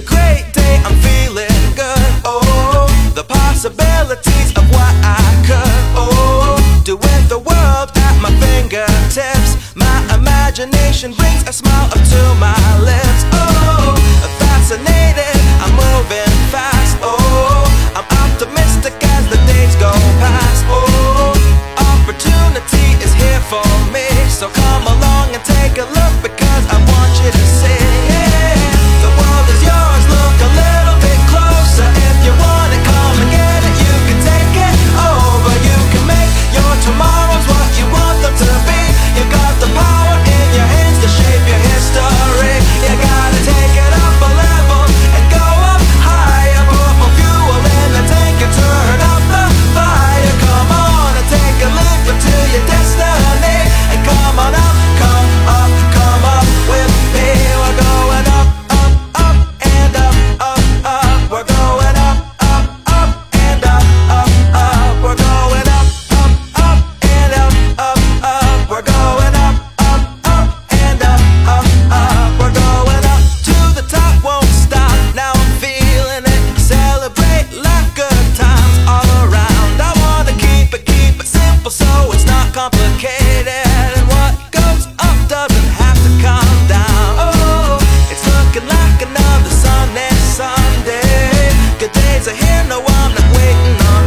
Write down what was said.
a great day, I'm feeling good. Oh, the possibilities of what I could. Oh, do with the world at my fingertips. My imagination brings a smile up to my lips. Oh, fascinated, I'm moving fast. Oh, I'm optimistic as the days go past. Oh, opportunity is here for me. complicated. And what goes up doesn't have to come down. Oh, it's looking like another sunny Sunday. Good days are here, no I'm not waiting on